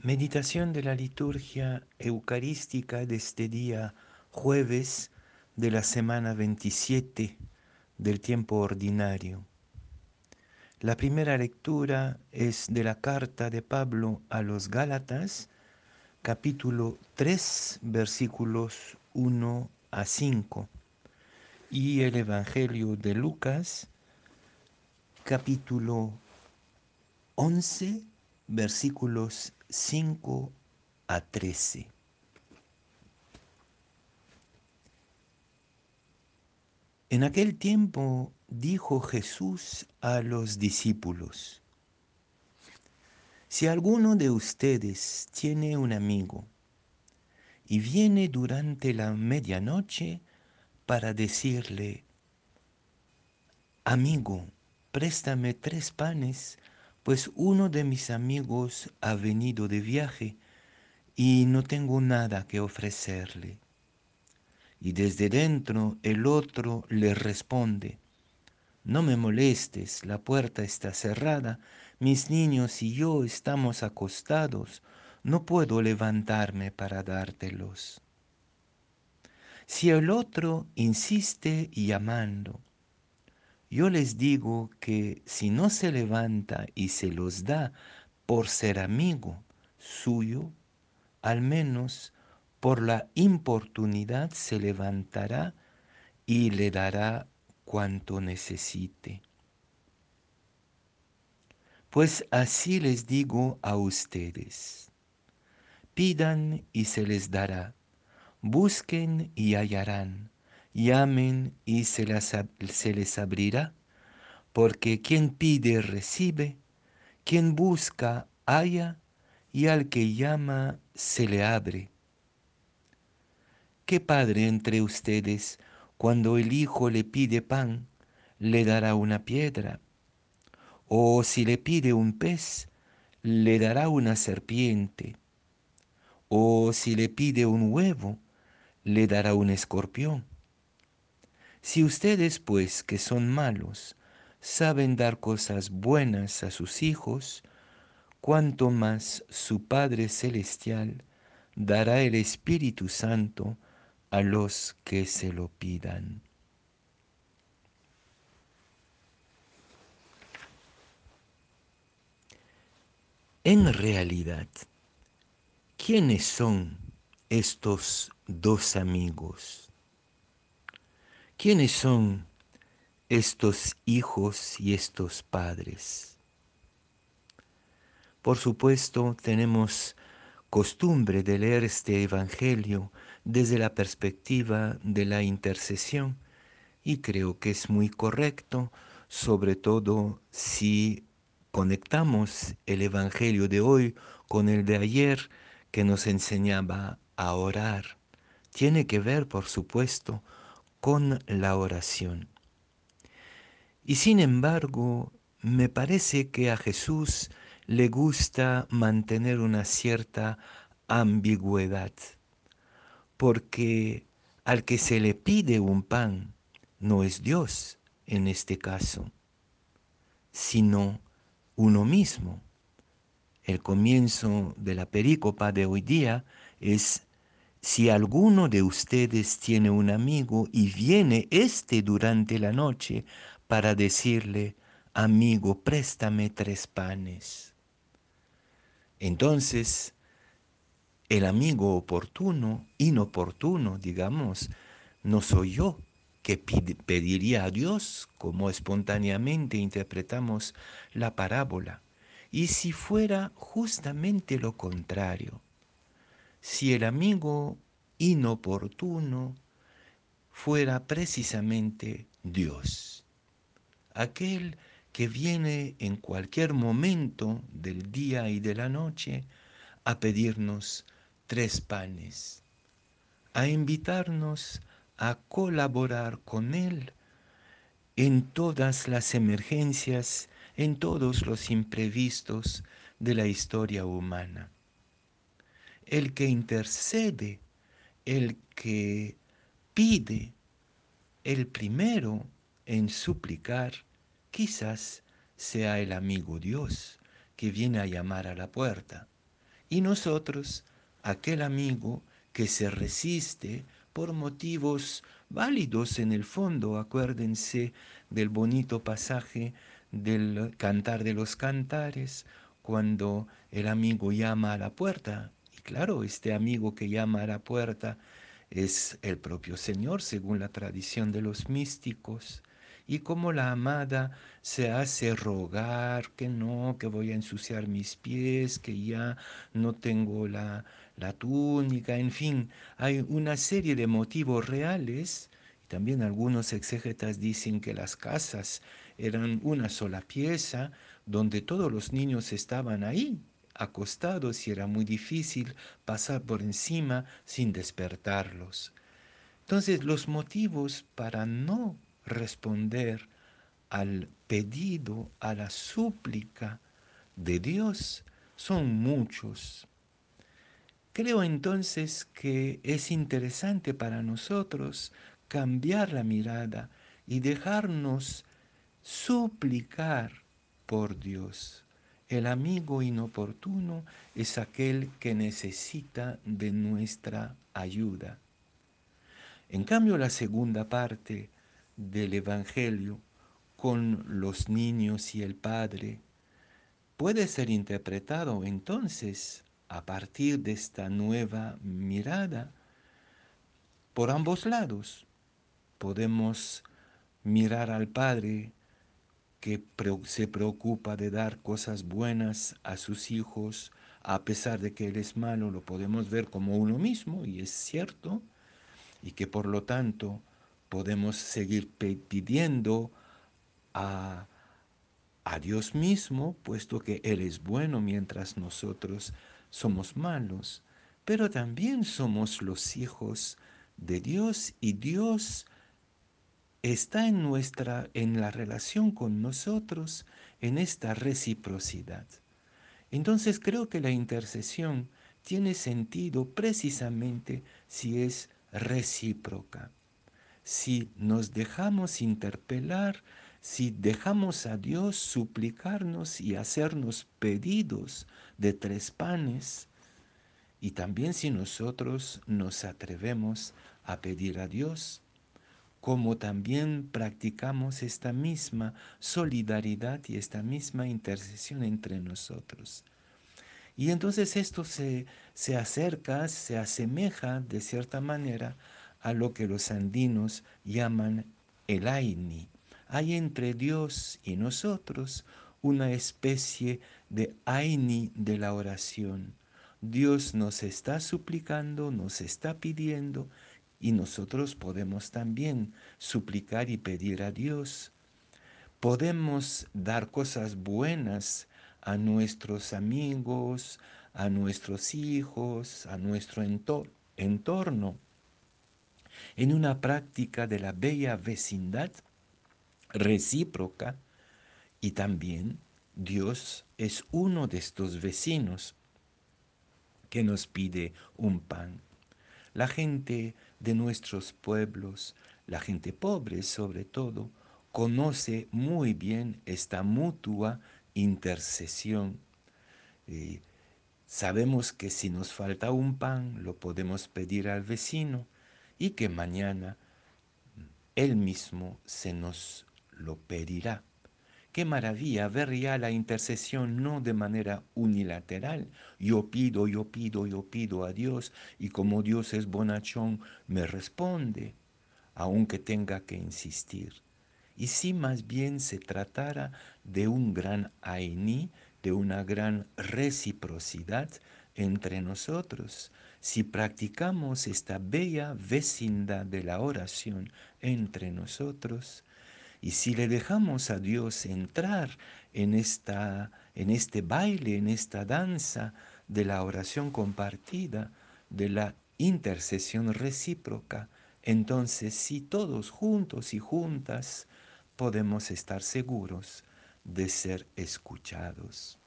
Meditación de la liturgia eucarística de este día jueves de la semana 27 del tiempo ordinario. La primera lectura es de la carta de Pablo a los Gálatas, capítulo 3, versículos 1 a 5, y el Evangelio de Lucas, capítulo 11, versículos 5 a 13. En aquel tiempo dijo Jesús a los discípulos, si alguno de ustedes tiene un amigo y viene durante la medianoche para decirle, amigo, préstame tres panes, pues uno de mis amigos ha venido de viaje y no tengo nada que ofrecerle. Y desde dentro el otro le responde, no me molestes, la puerta está cerrada, mis niños y yo estamos acostados, no puedo levantarme para dártelos. Si el otro insiste llamando, yo les digo que si no se levanta y se los da por ser amigo suyo, al menos por la importunidad se levantará y le dará cuanto necesite. Pues así les digo a ustedes, pidan y se les dará, busquen y hallarán llamen y se, les abrirá, porque quien pide recibe, quien busca halla, y al que llama se le abre. ¿Qué padre entre ustedes, cuando el hijo le pide pan, le dará una piedra? O si le pide un pez, le dará una serpiente? O si le pide un huevo, le dará un escorpión? Si ustedes, pues, que son malos, saben dar cosas buenas a sus hijos, cuanto más su Padre Celestial dará el Espíritu Santo a los que se lo pidan. En realidad, ¿quiénes son estos dos amigos? ¿Quiénes son estos hijos y estos padres? Por supuesto, tenemos costumbre de leer este Evangelio desde la perspectiva de la intercesión y creo que es muy correcto, sobre todo si conectamos el Evangelio de hoy con el de ayer que nos enseñaba a orar. Tiene que ver, por supuesto, con la oración. Y sin embargo, me parece que a Jesús le gusta mantener una cierta ambigüedad, porque al que se le pide un pan no es Dios en este caso, sino uno mismo. El comienzo de la perícopa de hoy día es si alguno de ustedes tiene un amigo y viene éste durante la noche para decirle, amigo, préstame tres panes. Entonces, el amigo oportuno, inoportuno, digamos, no soy yo que pediría a Dios, como espontáneamente interpretamos la parábola. Y si fuera justamente lo contrario, si el amigo inoportuno fuera precisamente Dios, aquel que viene en cualquier momento del día y de la noche a pedirnos tres panes, a invitarnos a colaborar con Él en todas las emergencias, en todos los imprevistos de la historia humana el que intercede, el que pide, el primero en suplicar, quizás sea el amigo Dios que viene a llamar a la puerta, Y nosotros, aquel amigo que se resiste por motivos válidos en el fondo, acuérdense del bonito pasaje del cantar de los cantares, cuando el amigo llama a la puerta. Claro, este amigo que llama a la puerta es el propio Señor, según la tradición de los místicos y como la amada se hace rogar que no, que voy a ensuciar mis pies, que ya no tengo la, la túnica, en fin, hay una serie de motivos reales. También algunos exégetas dicen que las casas eran una sola pieza donde todos los niños estaban ahí, acostados y era muy difícil pasar por encima sin despertarlos. Entonces los motivos para no responder al pedido, a la súplica de Dios son muchos. Creo entonces que es interesante para nosotros cambiar la mirada y dejarnos suplicar por Dios. El amigo inoportuno es aquel que necesita de nuestra ayuda. En cambio, la segunda parte del Evangelio con los niños y el Padre puede ser interpretado entonces a partir de esta nueva mirada por ambos lados. Podemos mirar al Padre que se preocupa de dar cosas buenas a sus hijos, a pesar de que Él es malo, lo podemos ver como uno mismo, y es cierto, y que por lo tanto podemos seguir pidiendo a, a Dios mismo, puesto que Él es bueno mientras nosotros somos malos, pero también somos los hijos de Dios y Dios está en nuestra en la relación con nosotros en esta reciprocidad. Entonces creo que la intercesión tiene sentido precisamente si es recíproca si nos dejamos interpelar, si dejamos a Dios suplicarnos y hacernos pedidos de tres panes, y también si nosotros nos atrevemos a pedir a Dios, como también practicamos esta misma solidaridad y esta misma intercesión entre nosotros. Y entonces esto se, se acerca, se asemeja de cierta manera a lo que los andinos llaman el Aini. Hay entre Dios y nosotros una especie de Aini de la oración. Dios nos está suplicando, nos está pidiendo y nosotros podemos también suplicar y pedir a Dios. Podemos dar cosas buenas a nuestros amigos, a nuestros hijos, a nuestro entorno en una práctica de la bella vecindad recíproca y también Dios es uno de estos vecinos que nos pide un pan. La gente de nuestros pueblos, la gente pobre sobre todo, conoce muy bien esta mutua intercesión. Eh, sabemos que si nos falta un pan, lo podemos pedir al vecino y que mañana Él mismo se nos lo pedirá. Qué maravilla ver ya la intercesión no de manera unilateral. Yo pido, yo pido, yo pido a Dios y como Dios es bonachón, me responde, aunque tenga que insistir. Y si más bien se tratara de un gran aini, de una gran reciprocidad entre nosotros, si practicamos esta bella vecindad de la oración entre nosotros y si le dejamos a Dios entrar en, esta, en este baile, en esta danza de la oración compartida, de la intercesión recíproca, entonces sí todos juntos y juntas podemos estar seguros de ser escuchados.